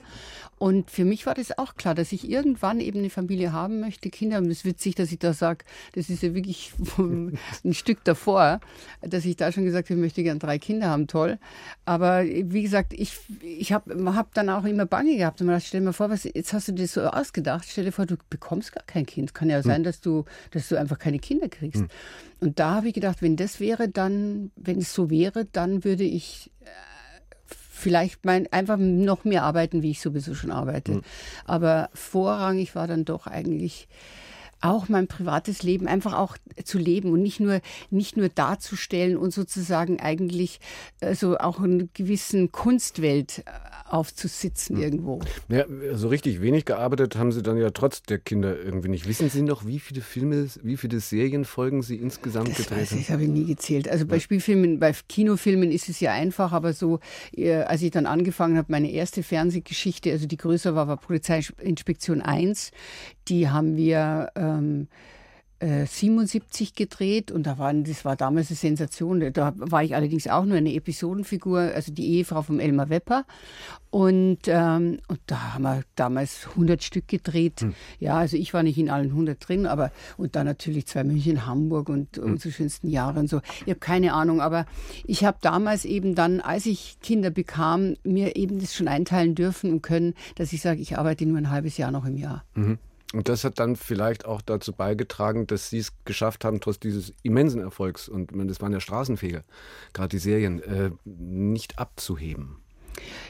Und für mich war das auch klar, dass ich irgendwann eben eine Familie haben möchte, Kinder. Und es ist witzig, dass ich da sage, das ist ja wirklich ein Stück davor, dass ich da schon gesagt habe, ich möchte gern drei Kinder haben, toll. Aber wie gesagt, ich, ich habe hab dann auch immer Bange gehabt und mir dachte, stell dir mal vor, was, jetzt hast du dir so ausgedacht, stell dir vor, du bekommst gar kein Kind. Kann ja hm. sein, hm. dass du, dass du einfach keine Kinder kriegst. Hm. Und da habe ich gedacht, wenn das wäre, dann, wenn es so wäre, dann würde ich äh, vielleicht mein, einfach noch mehr arbeiten, wie ich sowieso schon arbeite. Mhm. Aber vorrangig war dann doch eigentlich auch mein privates Leben einfach auch zu leben und nicht nur nicht nur darzustellen und sozusagen eigentlich also auch eine gewissen Kunstwelt äh, aufzusitzen hm. irgendwo. Ja, so richtig wenig gearbeitet haben Sie dann ja trotz der Kinder irgendwie nicht. Wissen Sie noch, wie viele Filme, wie viele Serienfolgen Sie insgesamt das gedreht haben? Das habe ich nie gezählt. Also bei Spielfilmen, bei Kinofilmen ist es ja einfach, aber so, äh, als ich dann angefangen habe, meine erste Fernsehgeschichte, also die größer war, war Polizeiinspektion 1. Die haben wir ähm, 77 äh, gedreht und da waren, das war damals eine Sensation. Da war ich allerdings auch nur eine Episodenfigur, also die Ehefrau von Elmar Wepper. Und, ähm, und da haben wir damals 100 Stück gedreht. Hm. Ja, also ich war nicht in allen 100 drin, aber und dann natürlich zwei München, Hamburg und hm. unsere schönsten Jahre und so. Ich habe keine Ahnung, aber ich habe damals eben dann, als ich Kinder bekam, mir eben das schon einteilen dürfen und können, dass ich sage, ich arbeite nur ein halbes Jahr noch im Jahr. Mhm. Und das hat dann vielleicht auch dazu beigetragen, dass sie es geschafft haben, trotz dieses immensen Erfolgs, und das waren ja Straßenfeger, gerade die Serien, äh, nicht abzuheben.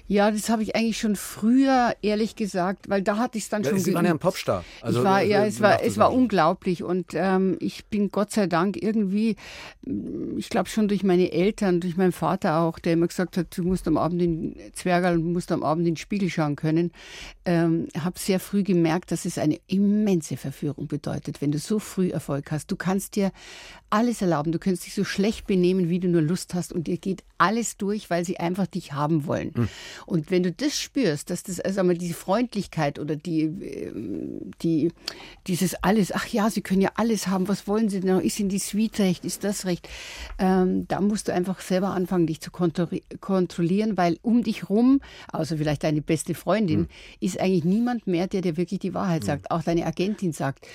Ja, das habe ich eigentlich schon früher, ehrlich gesagt, weil da hatte ich es dann Ja, schon Sie waren ja ein Popstar. Also, ich war, ja, äh, es war, es war unglaublich und ähm, ich bin Gott sei Dank irgendwie, mm, ich glaube schon durch meine Eltern, durch meinen Vater auch, der immer gesagt hat, du musst am Abend in Zwergerl, du musst am Abend in den Spiegel schauen können, ähm, habe sehr früh gemerkt, dass es eine immense Verführung bedeutet, wenn du so früh Erfolg hast. Du kannst dir alles erlauben, du kannst dich so schlecht benehmen, wie du nur Lust hast und dir geht alles durch, weil sie einfach dich haben wollen. Und wenn du das spürst, dass das also einmal diese Freundlichkeit oder die, ähm, die, dieses alles, ach ja, sie können ja alles haben, was wollen sie denn? Ist ihnen die Suite recht? Ist das recht? Ähm, da musst du einfach selber anfangen, dich zu kontro- kontrollieren, weil um dich rum, außer vielleicht deine beste Freundin, ist eigentlich niemand mehr, der dir wirklich die Wahrheit sagt. Auch deine Agentin sagt,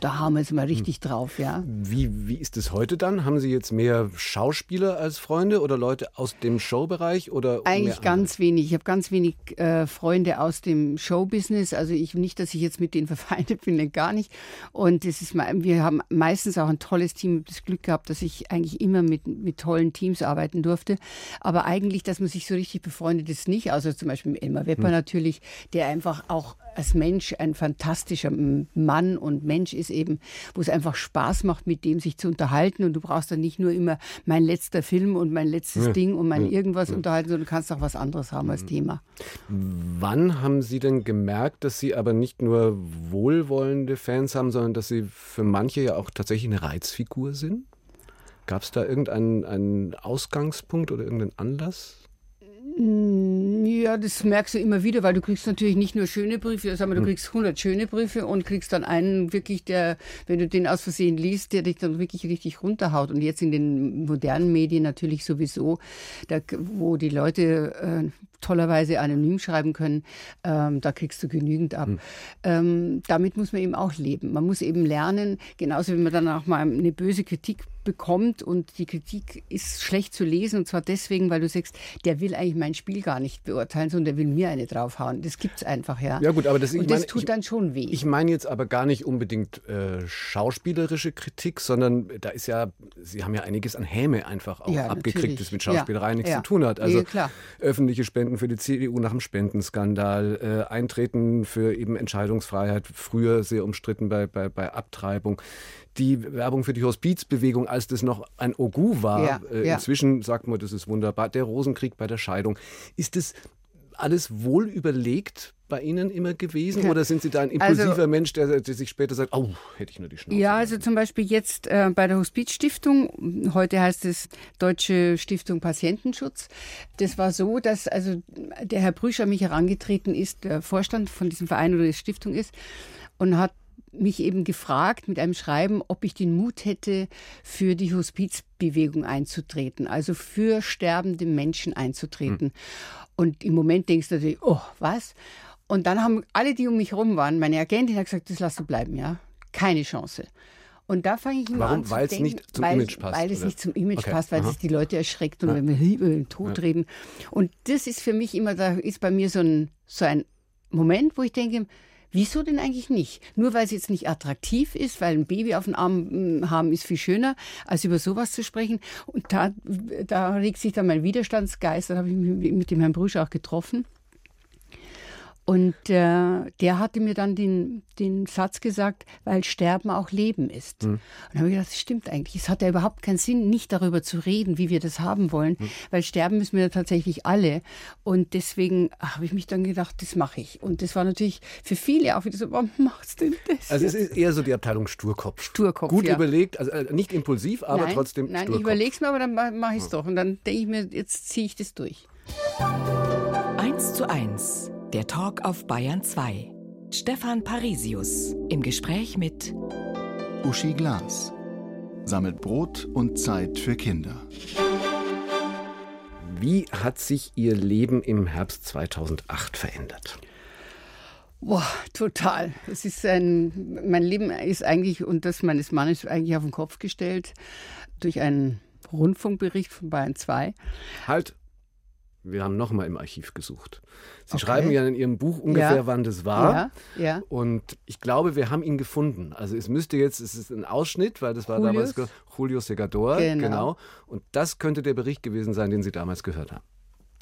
da haben wir es mal richtig drauf, ja. Wie, wie ist es heute dann? Haben Sie jetzt mehr Schauspieler als Freunde oder Leute aus dem Showbereich oder Eigentlich ganz wenig. Ich habe ganz wenig äh, Freunde aus dem Showbusiness. Also ich nicht, dass ich jetzt mit denen verfeindet bin, gar nicht. Und es ist wir haben meistens auch ein tolles Team. Das Glück gehabt, dass ich eigentlich immer mit, mit tollen Teams arbeiten durfte. Aber eigentlich, dass man sich so richtig befreundet ist nicht. Außer zum Beispiel mit Elmar Wepper natürlich, der einfach auch als Mensch ein fantastischer Mann und Mensch ist eben, wo es einfach Spaß macht, mit dem sich zu unterhalten. Und du brauchst dann nicht nur immer mein letzter Film und mein letztes Ding und mein irgendwas unterhalten, sondern du kannst auch was anderes haben als Thema. Wann haben Sie denn gemerkt, dass Sie aber nicht nur wohlwollende Fans haben, sondern dass Sie für manche ja auch tatsächlich eine Reizfigur sind? Gab es da irgendeinen einen Ausgangspunkt oder irgendeinen Anlass? Ja, das merkst du immer wieder, weil du kriegst natürlich nicht nur schöne Briefe, sagen wir, du kriegst 100 schöne Briefe und kriegst dann einen wirklich, der, wenn du den aus Versehen liest, der dich dann wirklich richtig runterhaut. Und jetzt in den modernen Medien natürlich sowieso, da, wo die Leute äh, tollerweise anonym schreiben können, ähm, da kriegst du genügend ab. Ähm, damit muss man eben auch leben. Man muss eben lernen, genauso wie man dann auch mal eine böse Kritik bekommt und die Kritik ist schlecht zu lesen und zwar deswegen, weil du sagst, der will eigentlich mein Spiel gar nicht beurteilen, sondern der will mir eine draufhauen. Das gibt's einfach, ja. Ja gut, aber das, und das meine, tut ich, dann schon weh. Ich meine jetzt aber gar nicht unbedingt äh, schauspielerische Kritik, sondern da ist ja, Sie haben ja einiges an Häme einfach auch Ja, abgekriegt, natürlich. das mit Schauspielerei Ja, nichts ja. zu tun hat. Nee, Also klar. öffentliche Spenden für die CDU nach dem Spendenskandal, äh, Eintreten für eben Entscheidungsfreiheit, früher sehr umstritten bei, bei, bei Abtreibung. Die Werbung für die Hospizbewegung, als das noch ein Ogu war, Ja, äh, ja. inzwischen sagt man, das ist wunderbar. Der Rosenkrieg bei der Scheidung. Ist das alles wohl überlegt bei Ihnen immer gewesen? Oder sind Sie da ein impulsiver Also- Mensch, der, der sich später sagt, oh, hätte ich nur die Schnauze? Ja, also zum Beispiel jetzt äh, bei der Hospizstiftung, heute heißt es Deutsche Stiftung Patientenschutz. Das war so, dass also der Herr Brüsch an mich herangetreten ist, der Vorstand von diesem Verein oder der Stiftung ist, und hat mich eben gefragt mit einem Schreiben, ob ich den Mut hätte, für die Hospizbewegung einzutreten, also für sterbende Menschen einzutreten. Und im Moment denkst du natürlich, oh, was? Und dann haben alle, die um mich herum waren, meine Agentin hat gesagt, das lass du bleiben, ja. Keine Chance. Und da fange ich immer Warum? an zu denken, nicht zum weil, Image passt, Weil es oder? nicht zum Image Okay, passt, weil aha. es die Leute erschreckt und wenn wir über den Tod reden. Und das ist für mich immer, da ist bei mir so ein, so ein Moment, wo ich denke, Wieso denn eigentlich nicht? Nur weil es jetzt nicht attraktiv ist, weil ein Baby auf dem Arm mm, haben ist viel schöner, als über sowas zu sprechen. Und da, da regt sich dann mein Widerstandsgeist. Da habe ich mich mit dem Herrn Brüsch auch getroffen. Und äh, der hatte mir dann den, den Satz gesagt, weil Sterben auch Leben ist. Und dann habe ich gedacht, das stimmt eigentlich. Es hat ja überhaupt keinen Sinn, nicht darüber zu reden, wie wir das haben wollen, weil sterben müssen wir ja tatsächlich alle. Und deswegen habe ich mich dann gedacht, das mache ich. Und das war natürlich für viele auch wieder so, warum machst du denn das? Also es ist eher so die Abteilung Sturkopf. Sturkopf, Gut ja. überlegt, also äh, nicht impulsiv, aber nein, trotzdem Nein, ich Sturkopf. überlege es mir, aber dann mache ich es doch. Und dann denke ich mir, jetzt ziehe ich das durch. 1 zu 1. Der Talk auf Bayern 2. Stefan Parisius im Gespräch mit Uschi Glas. Sammelt Brot und Zeit für Kinder. Wie hat sich Ihr Leben im Herbst 2008 verändert? Boah, total. Das ist ein, mein Leben ist eigentlich und das meines Mannes eigentlich auf den Kopf gestellt durch einen Rundfunkbericht von Bayern 2. Halt, wir haben nochmal im Archiv gesucht. Sie Okay. schreiben ja in Ihrem Buch ungefähr, Ja. wann das war. Ja, ja. Und ich glaube, wir haben ihn gefunden. Also es müsste jetzt, es ist ein Ausschnitt, weil das war Julius? damals Julio Segador. Genau. genau. Und das könnte der Bericht gewesen sein, den Sie damals gehört haben.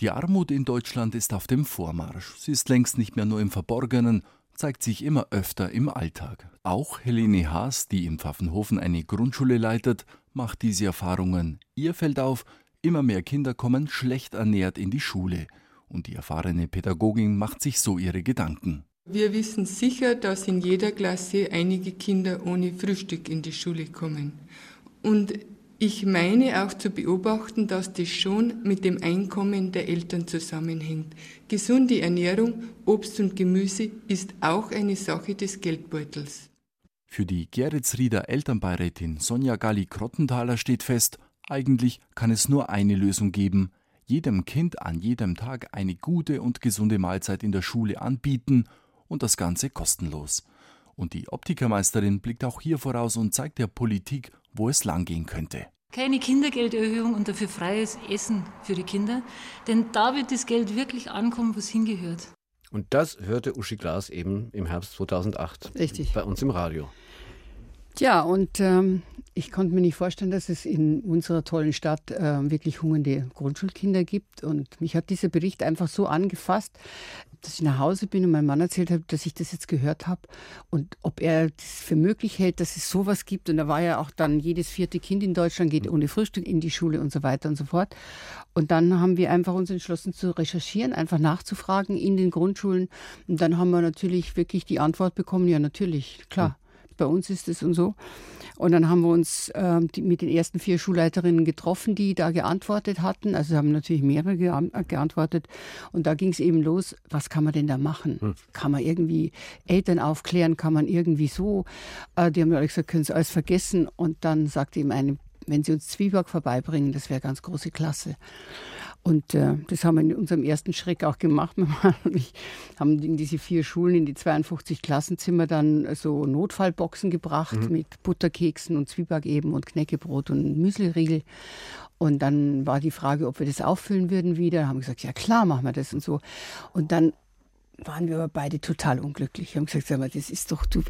Die Armut in Deutschland ist auf dem Vormarsch. Sie ist längst nicht mehr nur im Verborgenen, zeigt sich immer öfter im Alltag. Auch Helene Haas, die in Pfaffenhofen eine Grundschule leitet, macht diese Erfahrungen. Ihr fällt auf, immer mehr Kinder kommen schlecht ernährt in die Schule. Und die erfahrene Pädagogin macht sich so ihre Gedanken. Wir wissen sicher, dass in jeder Klasse einige Kinder ohne Frühstück in die Schule kommen. Und ich meine auch zu beobachten, dass das schon mit dem Einkommen der Eltern zusammenhängt. Gesunde Ernährung, Obst und Gemüse ist auch eine Sache des Geldbeutels. Für die Geretsrieder Elternbeirätin Sonja Galli-Krottenthaler steht fest, eigentlich kann es nur eine Lösung geben, jedem Kind an jedem Tag eine gute und gesunde Mahlzeit in der Schule anbieten und das Ganze kostenlos. Und die Optikermeisterin blickt auch hier voraus und zeigt der Politik, wo es langgehen könnte. Keine Kindergelderhöhung und dafür freies Essen für die Kinder, denn da wird das Geld wirklich ankommen, wo es hingehört. Und das hörte Uschi Glas eben im Herbst 2008 Richtig. bei uns im Radio. Tja, und ähm, ich konnte mir nicht vorstellen, dass es in unserer tollen Stadt äh, wirklich hungernde Grundschulkinder gibt. Und mich hat dieser Bericht einfach so angefasst, dass ich nach Hause bin und meinem Mann erzählt habe, dass ich das jetzt gehört habe und ob er das für möglich hält, dass es sowas gibt. Und da war ja auch dann jedes vierte Kind in Deutschland geht ohne Frühstück in die Schule und so weiter und so fort. Und dann haben wir einfach uns entschlossen zu recherchieren, einfach nachzufragen in den Grundschulen. Und dann haben wir natürlich wirklich die Antwort bekommen, ja natürlich, klar bei uns ist es und so. Und dann haben wir uns äh, die, mit den ersten vier Schulleiterinnen getroffen, die da geantwortet hatten. Also haben natürlich mehrere geantwortet. Und da ging es eben los, was kann man denn da machen? Hm. Kann man irgendwie Eltern aufklären? Kann man irgendwie so? Äh, die haben alle gesagt, können Sie alles vergessen. Und dann sagte ihm eine, wenn Sie uns Zwieback vorbeibringen, das wäre ganz große Klasse. Und äh, das haben wir in unserem ersten Schreck auch gemacht. Wir haben in diese vier Schulen, in die 52 Klassenzimmer dann so Notfallboxen gebracht mhm. mit Butterkeksen und Zwieback eben und Knäckebrot und Müsliriegel. Und dann war die Frage, ob wir das auffüllen würden wieder. Haben wir gesagt, ja klar, machen wir das und so. Und dann waren wir aber beide total unglücklich. Wir haben gesagt, sag mal, das ist doch, du,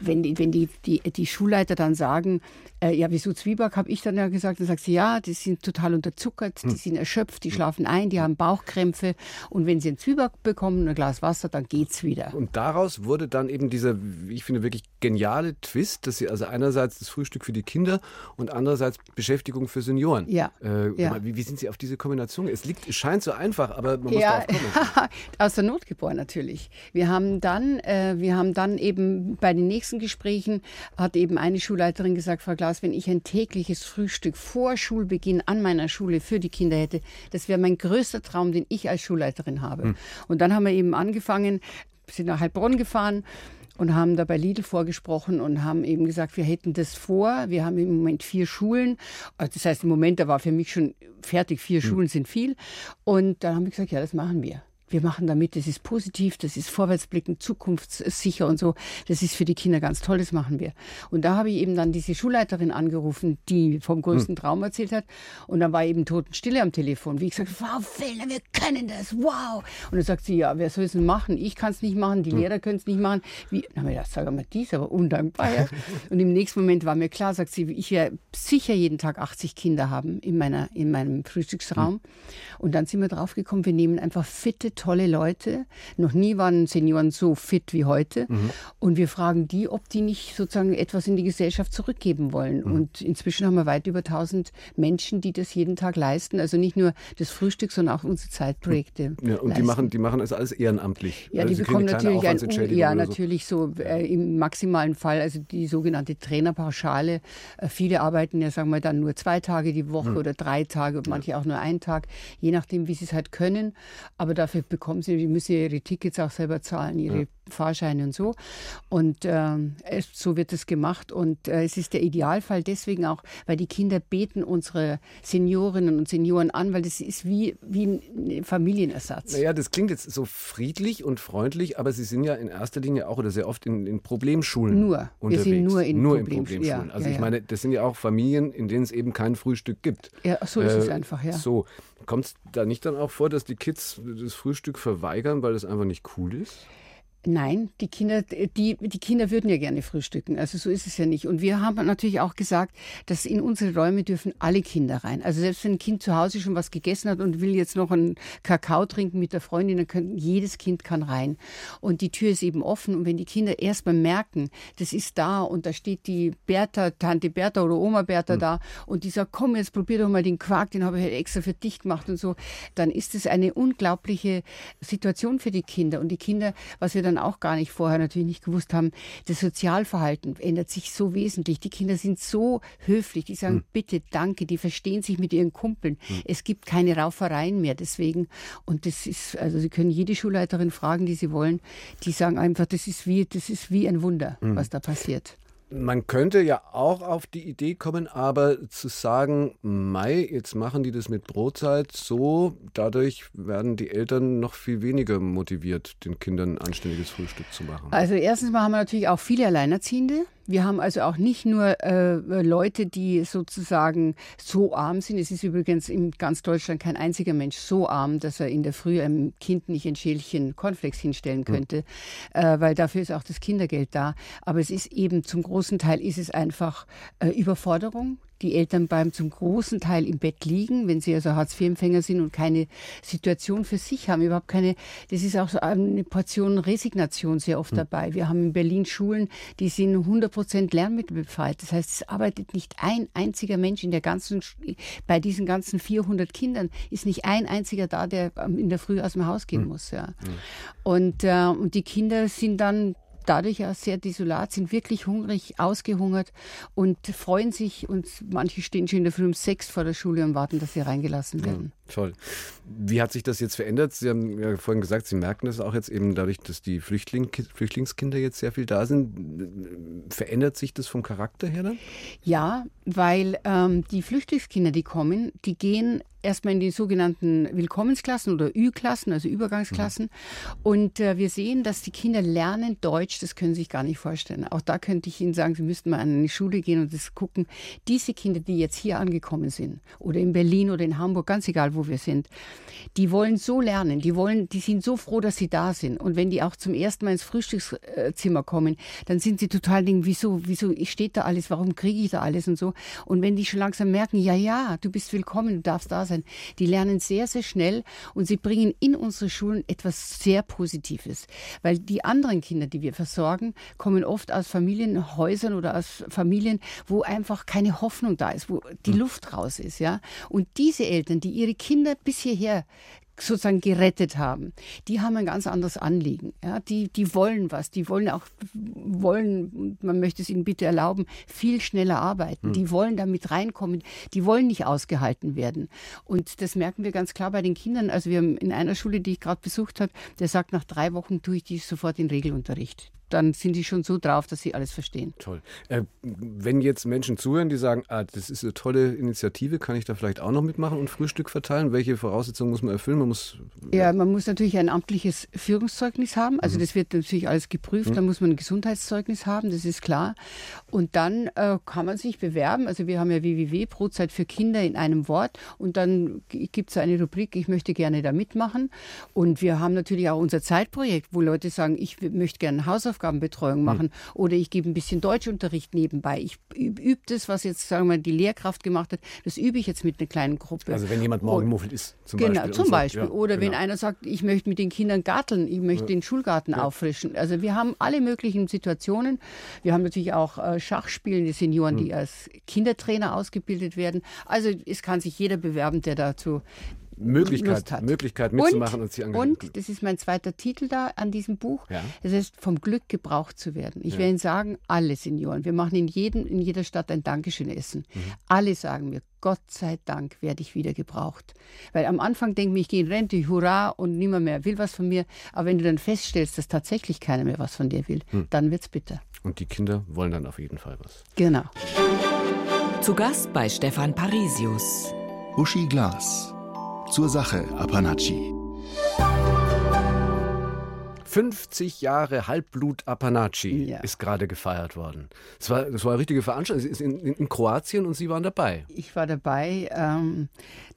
wenn, die, wenn die, die, die Schulleiter dann sagen, äh, ja, wieso Zwieback, habe ich dann ja gesagt, dann sagt sie, ja, die sind total unterzuckert, die hm. sind erschöpft, die schlafen ein, die haben Bauchkrämpfe und wenn sie einen Zwieback bekommen, ein Glas Wasser, dann geht's wieder. Und daraus wurde dann eben dieser, ich finde, wirklich geniale Twist, dass sie also einerseits das Frühstück für die Kinder und andererseits Beschäftigung für Senioren. Ja. Äh, ja. Wie, wie, sind Sie auf diese Kombination? Es liegt, es scheint so einfach, aber man muss ja, darauf kommen. aus der Not geboren natürlich. Wir haben dann, äh, wir haben dann eben bei den nächsten Gesprächen hat eben eine Schulleiterin gesagt, Frau Glas, wenn ich ein tägliches Frühstück vor Schulbeginn an meiner Schule für die Kinder hätte, das wäre mein größter Traum, den ich als Schulleiterin habe. Hm. Und dann haben wir eben angefangen, sind nach Heilbronn gefahren und haben da bei Lidl vorgesprochen und haben eben gesagt, wir hätten das vor. Wir haben im Moment vier Schulen. Also das heißt, im Moment, da war für mich schon fertig, vier hm. Schulen sind viel. Und dann haben wir gesagt, ja, das machen wir wir machen damit, das ist positiv, das ist vorwärtsblickend, zukunftssicher und so. Das ist für die Kinder ganz toll, das machen wir. Und da habe ich eben dann diese Schulleiterin angerufen, die vom größten hm. Traum erzählt hat. Und dann war eben Totenstille am Telefon. Wie ich gesagt, Frau Fellner, wir können das, wow. Und dann sagt sie, ja, wer soll es denn machen? Ich kann es nicht machen, die hm. Lehrer können es nicht machen. Wie? Habe ich gedacht, sag mal, die ist aber undankbar. Ja? und im nächsten Moment war mir klar, sagt sie, ich werde sicher jeden Tag 80 Kinder haben in, meiner, in meinem Frühstücksraum. Hm. Und dann sind wir draufgekommen, wir nehmen einfach fitte, tolle Leute. Noch nie waren Senioren so fit wie heute. Mhm. Und wir fragen die, ob die nicht sozusagen etwas in die Gesellschaft zurückgeben wollen. Mhm. Und inzwischen haben wir weit über 1000 Menschen, die das jeden Tag leisten. Also nicht nur das Frühstück, sondern auch unsere Zeitprojekte. Ja, und die machen, die machen es alles ehrenamtlich. Ja, also die bekommen natürlich ein, ja, natürlich so, so äh, im maximalen Fall, also die sogenannte Trainerpauschale. Äh, viele arbeiten ja, sagen wir dann nur zwei Tage die Woche mhm. oder drei Tage, manche ja. auch nur einen Tag, je nachdem, wie sie es halt können. Aber dafür bekommen sie, die müssen ihre Tickets auch selber zahlen, ihre ja. Fahrscheine und so. Und äh, so wird es gemacht. Und äh, es ist der Idealfall deswegen auch, weil die Kinder beten unsere Seniorinnen und Senioren an, weil das ist wie, wie ein Familienersatz. Naja, das klingt jetzt so friedlich und freundlich, aber Sie sind ja in erster Linie auch oder sehr oft in, in Problemschulen nur. unterwegs. Wir sind nur in, nur Problem, in Problemschulen. Ja, also ja, ich ja. meine, das sind ja auch Familien, in denen es eben kein Frühstück gibt. Ja, so ist äh, es einfach, ja. So, kommt es da nicht dann auch vor, dass die Kids das Frühstück verweigern, weil das einfach nicht cool ist? Nein, die Kinder, die, die Kinder würden ja gerne frühstücken. Also so ist es ja nicht. Und wir haben natürlich auch gesagt, dass in unsere Räume dürfen alle Kinder rein. Also selbst wenn ein Kind zu Hause schon was gegessen hat und will jetzt noch einen Kakao trinken mit der Freundin, dann kann jedes Kind kann rein. Und die Tür ist eben offen. Und wenn die Kinder erstmal merken, das ist da und da steht die Bertha, Tante Bertha oder Oma Bertha mhm. da und die sagt, komm, jetzt probier doch mal den Quark, den habe ich halt extra für dich gemacht und so, dann ist es eine unglaubliche Situation für die Kinder. Und die Kinder, was wir dann dann auch gar nicht vorher natürlich nicht gewusst haben, das Sozialverhalten ändert sich so wesentlich. Die Kinder sind so höflich, die sagen hm. bitte, danke, die verstehen sich mit ihren Kumpeln. Hm. Es gibt keine Raufereien mehr deswegen. Und das ist, also Sie können jede Schulleiterin fragen, die Sie wollen, die sagen einfach, das ist wie, das ist wie ein Wunder, hm. was da passiert. Man könnte ja auch auf die Idee kommen, aber zu sagen, Mai, jetzt machen die das mit Brotzeit so, dadurch werden die Eltern noch viel weniger motiviert, den Kindern ein anständiges Frühstück zu machen. Also erstens mal haben wir natürlich auch viele Alleinerziehende, wir haben also auch nicht nur äh, Leute, die sozusagen so arm sind. Es ist übrigens in ganz Deutschland kein einziger Mensch so arm, dass er in der Früh einem Kind nicht ein Schälchen Cornflakes hinstellen hm. könnte, mhm. äh, weil dafür ist auch das Kindergeld da. Aber es ist eben zum großen Teil ist es einfach äh, Überforderung die Eltern beim zum großen Teil im Bett liegen, wenn sie also Hartz-IV-Empfänger sind und keine Situation für sich haben, überhaupt keine, das ist auch so eine Portion Resignation sehr oft hm. dabei. Wir haben in Berlin Schulen, die sind 100 Prozent lernmittelbefreit. Das heißt, es arbeitet nicht ein einziger Mensch in der ganzen, bei diesen ganzen 400 Kindern ist nicht ein einziger da, der in der Früh aus dem Haus gehen hm. muss. Ja. Hm. Und, äh, und die Kinder sind dann dadurch auch sehr desolat, sind wirklich hungrig, ausgehungert und freuen sich und manche stehen schon in der Früh um sechs vor der Schule und warten, dass sie reingelassen werden. Toll. Wie hat sich das jetzt verändert? Sie haben ja vorhin gesagt, Sie merken das auch jetzt eben dadurch, dass die Flüchtling, Flüchtlingskinder jetzt sehr viel da sind. Verändert sich das vom Charakter her dann? Ja, weil ähm, die Flüchtlingskinder, die kommen, die gehen erstmal in die sogenannten Willkommensklassen oder Ü-Klassen, also Übergangsklassen. Mhm. Und äh, wir sehen, dass die Kinder lernen Deutsch, das können Sie sich gar nicht vorstellen. Auch da könnte ich Ihnen sagen, Sie müssten mal an eine Schule gehen und das gucken. Diese Kinder, die jetzt hier angekommen sind, oder in Berlin oder in Hamburg, ganz egal, wo wir sind, die wollen so lernen, die wollen, die sind so froh, dass sie da sind. Und wenn die auch zum ersten Mal ins Frühstückszimmer kommen, dann sind sie total denken, wieso, wieso steht da alles, warum kriege ich da alles und so. Und wenn die schon langsam merken, ja, ja, du bist willkommen, du darfst da sein. Die lernen sehr, sehr schnell und sie bringen in unsere Schulen etwas sehr Positives. Weil die anderen Kinder, die wir versorgen, kommen oft aus Familienhäusern oder aus Familien, wo einfach keine Hoffnung da ist, wo die hm. Luft raus ist, ja. Und diese Eltern, die ihre Kinder bis hierher sozusagen gerettet haben, die haben ein ganz anderes Anliegen. Ja, die, die wollen was, die wollen auch, wollen, man möchte es ihnen bitte erlauben, viel schneller arbeiten. Hm. Die wollen damit reinkommen, die wollen nicht ausgehalten werden. Und das merken wir ganz klar bei den Kindern. Also wir haben in einer Schule, die ich gerade besucht habe, der sagt, nach drei Wochen tue ich die sofort in Regelunterricht dann sind die schon so drauf, dass sie alles verstehen. Toll. Äh, wenn jetzt Menschen zuhören, die sagen, ah, das ist eine tolle Initiative, kann ich da vielleicht auch noch mitmachen und Frühstück verteilen? Welche Voraussetzungen muss man erfüllen? Man muss ja, man muss natürlich ein amtliches Führungszeugnis haben. Also mhm. das wird natürlich alles geprüft. Mhm. Dann muss man ein Gesundheitszeugnis haben, das ist klar. Und dann äh, kann man sich bewerben. Also wir haben ja www Brotzeit für Kinder in einem Wort. Und dann gibt es eine Rubrik, ich möchte gerne da mitmachen. Und wir haben natürlich auch unser Zeitprojekt, wo Leute sagen, ich möchte gerne Hausaufgaben Hausaufgabenbetreuung hm. machen mhm. oder ich gebe ein bisschen Deutschunterricht nebenbei. Ich übe das, was jetzt, sagen wir mal, die Lehrkraft gemacht hat, das übe ich jetzt mit einer kleinen Gruppe. Also wenn jemand morgen muffelt ist, zum genau, Beispiel. Zum Beispiel. Ja, oder genau. wenn einer sagt, ich möchte mit den Kindern garteln, ich möchte ja. den Schulgarten ja. auffrischen. Also wir haben alle möglichen Situationen. Wir haben natürlich auch äh, Schachspielende Senioren, mhm. die als Kindertrainer ausgebildet werden. Also es kann sich jeder bewerben, der dazu Möglichkeit, Möglichkeit mitzumachen und, und sie engagieren. Und, das ist mein zweiter Titel da an diesem Buch, ja. das heißt, vom Glück gebraucht zu werden. Ich ja. will Ihnen sagen, alle Senioren, wir machen in, jedem, in jeder Stadt ein Dankeschön-Essen. Mhm. Alle sagen mir, Gott sei Dank werde ich wieder gebraucht. Weil am Anfang denke ich, ich gehe in Rente, hurra, und niemand mehr will was von mir. Aber wenn du dann feststellst, dass tatsächlich keiner mehr was von dir will, mhm. dann es bitter. Und die Kinder wollen dann auf jeden Fall was. Genau. Zu Gast bei Stefan Parisius. Uschi Glas zur Sache, Apanachi. 50 Jahre Halbblut Apanaci ja. ist gerade gefeiert worden. Das war, das war eine richtige Veranstaltung. Es ist in, in, in, Kroatien und Sie waren dabei. Ich war dabei. Ähm,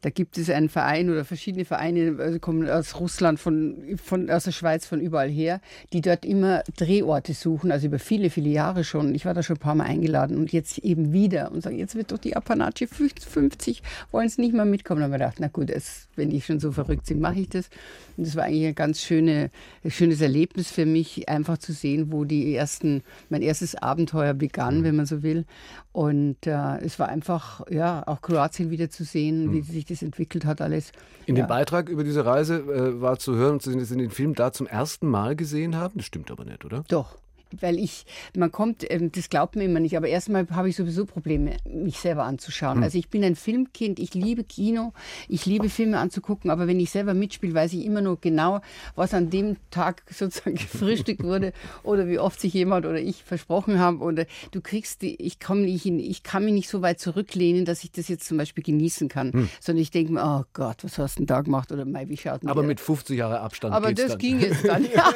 da gibt es einen Verein oder verschiedene Vereine, also kommen aus Russland, von, von, aus der Schweiz, von überall her, die dort immer Drehorte suchen, also über viele, viele Jahre schon. Ich war da schon ein paar Mal eingeladen und jetzt eben wieder und sagen, jetzt wird doch die Apanaci 50, wollen es nicht mal mitkommen. Da haben wir gedacht, na gut, es, wenn die schon so verrückt sind, mache ich das. Und das war eigentlich ein ganz schöne, schönes Erlebnis für mich, einfach zu sehen, wo die ersten, mein erstes Abenteuer begann, mhm. wenn man so will. Und äh, es war einfach, ja, auch Kroatien wieder zu sehen, mhm. wie sich das entwickelt hat, alles. In ja. dem Beitrag über diese Reise äh, war zu hören, dass Sie den Film da zum ersten Mal gesehen haben. Das stimmt aber nicht, oder? Doch weil ich, man kommt, ähm, das glaubt mir immer nicht, aber erstmal habe ich sowieso Probleme, mich selber anzuschauen. Hm. Also ich bin ein Filmkind, ich liebe Kino, ich liebe Filme anzugucken, aber wenn ich selber mitspiele, weiß ich immer nur genau, was an dem Tag sozusagen gefrühstückt wurde oder wie oft sich jemand oder ich versprochen haben. Oder du kriegst, die, ich, komm nicht in, ich kann mich nicht so weit zurücklehnen, dass ich das jetzt zum Beispiel genießen kann, hm. sondern ich denke mir, oh Gott, was hast du denn da gemacht oder Mai, wie schaut denn Aber mit 50 Jahre Abstand Aber das dann. ging jetzt dann, ja.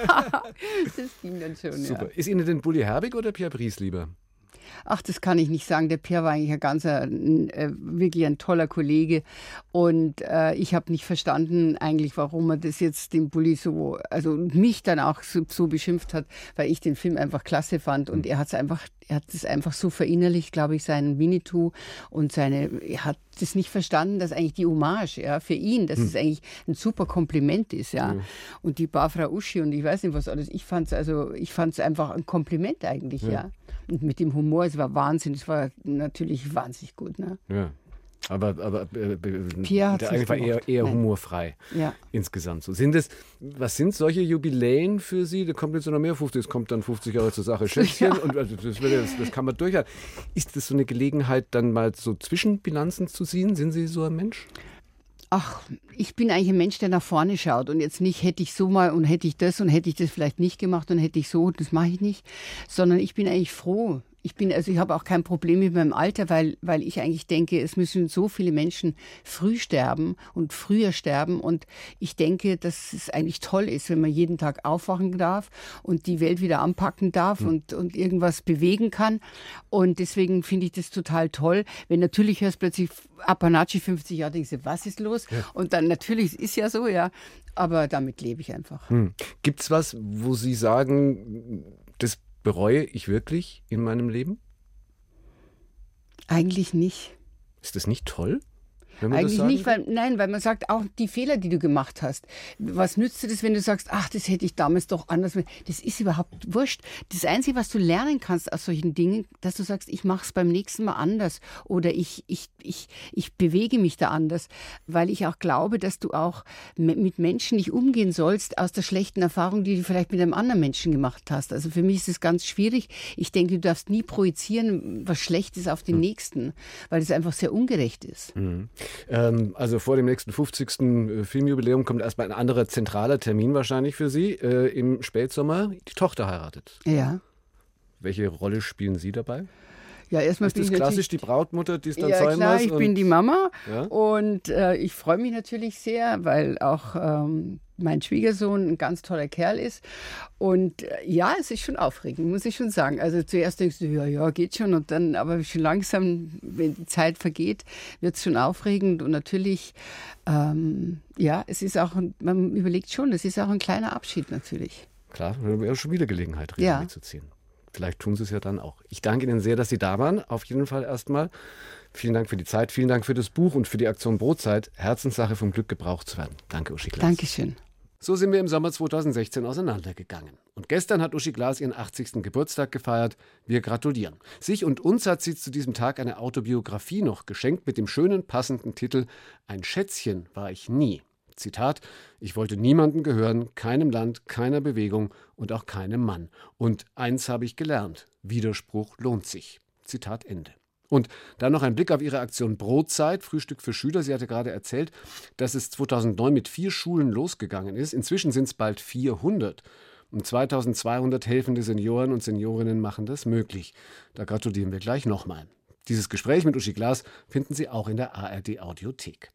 das ging dann schon, Super. Ja. Ist Ihnen denn Bulli Herbig oder Pierre Brice lieber? Ach, das kann ich nicht sagen. Der Pierre war eigentlich ein ganz, äh, wirklich ein toller Kollege. Und äh, ich habe nicht verstanden eigentlich, warum er das jetzt dem Bulli so, also mich dann auch so, so, beschimpft hat, weil ich den Film einfach klasse fand. Und er hat es einfach, er hat es einfach so verinnerlicht, glaube ich, seinen Winnetou und seine, er hat das nicht verstanden, dass eigentlich die Hommage, ja, für ihn, dass hm. es eigentlich ein super Kompliment ist, ja. ja. Und die Bafra Uschi und ich weiß nicht was alles. Ich fand es also, ich fand es einfach ein Kompliment eigentlich, ja. ja. Und mit dem Humor, es war Wahnsinn, es war natürlich wahnsinnig gut. Ne? Ja. Aber, aber äh, der eigentlich war eher, eher humorfrei ja. insgesamt. So sind es, was sind solche Jubiläen für Sie? Da kommt jetzt noch mehr 50, es kommt dann 50 Jahre zur Sache Schätzchen ja. und also das, das, das, kann man durchhalten. Ist das so eine Gelegenheit, dann mal so Zwischenbilanzen zu ziehen? Sind Sie so ein Mensch? Ach, ich bin eigentlich ein Mensch, der nach vorne schaut und jetzt nicht hätte ich so mal und hätte ich das und hätte ich das vielleicht nicht gemacht und hätte ich so, das mache ich nicht, sondern ich bin eigentlich froh, ich bin, also ich habe auch kein Problem mit meinem Alter, weil, weil ich eigentlich denke, es müssen so viele Menschen früh sterben und früher sterben. Und ich denke, dass es eigentlich toll ist, wenn man jeden Tag aufwachen darf und die Welt wieder anpacken darf mhm. und, und irgendwas bewegen kann. Und deswegen finde ich das total toll. Wenn natürlich hörst plötzlich Apanachi 50 Jahre, denkst du, was ist los? Ja. Und dann natürlich ist ja so, ja. Aber damit lebe ich einfach. Hm. Gibt es was, wo Sie sagen, das bereue ich wirklich in meinem Leben? Eigentlich nicht. Ist das nicht toll? Eigentlich nicht, weil, nein, weil man sagt, auch die Fehler, die du gemacht hast. Was nützt dir das, wenn du sagst, ach, das hätte ich damals doch anders. Das ist überhaupt wurscht. Das Einzige, was du lernen kannst aus solchen Dingen, dass du sagst, ich mache es beim nächsten Mal anders oder ich, ich, ich, ich bewege mich da anders, weil ich auch glaube, dass du auch mit Menschen nicht umgehen sollst aus der schlechten Erfahrung, die du vielleicht mit einem anderen Menschen gemacht hast. Also für mich ist es ganz schwierig. Ich denke, du darfst nie projizieren, was schlecht ist auf den hm. Nächsten, weil es einfach sehr ungerecht ist. Hm. Ähm, also vor dem nächsten 50. Äh, Filmjubiläum kommt erstmal ein anderer zentraler Termin wahrscheinlich für Sie. Äh, Im Spätsommer, die Tochter heiratet. Ja. Welche Rolle spielen Sie dabei? Ja, erstmal ist das klassisch die Brautmutter, die es dann ja, sein klar, muss? ich bin die Mama ja? und äh, ich freue mich natürlich sehr, weil auch ähm, mein Schwiegersohn ein ganz toller Kerl ist. Und äh, ja, es ist schon aufregend, muss ich schon sagen. Also zuerst denkst du, ja, ja, geht schon. Und dann, aber schon langsam, wenn die Zeit vergeht, wird es schon aufregend. Und natürlich, ähm, ja, es ist auch, man überlegt schon, es ist auch ein kleiner Abschied natürlich. Klar, wir haben schon wieder Gelegenheit, Resümee ja. zu ziehen. Vielleicht tun sie es ja dann auch. Ich danke Ihnen sehr, dass Sie da waren. Auf jeden Fall erstmal. Vielen Dank für die Zeit, vielen Dank für das Buch und für die Aktion Brotzeit. Herzenssache vom Glück gebraucht zu werden. Danke, Uschi Glas. Dankeschön. So sind wir im Sommer 2016 auseinandergegangen. Und gestern hat Uschi Glas ihren 80. Geburtstag gefeiert. Wir gratulieren. Sich und uns hat sie zu diesem Tag eine Autobiografie noch geschenkt mit dem schönen passenden Titel Ein Schätzchen war ich nie. Zitat, ich wollte niemandem gehören, keinem Land, keiner Bewegung und auch keinem Mann. Und eins habe ich gelernt, Widerspruch lohnt sich. Zitat Ende. Und dann noch ein Blick auf Ihre Aktion Brotzeit, Frühstück für Schüler. Sie hatte gerade erzählt, dass es 2009 mit vier Schulen losgegangen ist. Inzwischen sind es bald 400. Und 2200 helfende Senioren und Seniorinnen machen das möglich. Da gratulieren wir gleich nochmal. Dieses Gespräch mit Uschi Glas finden Sie auch in der ARD Audiothek.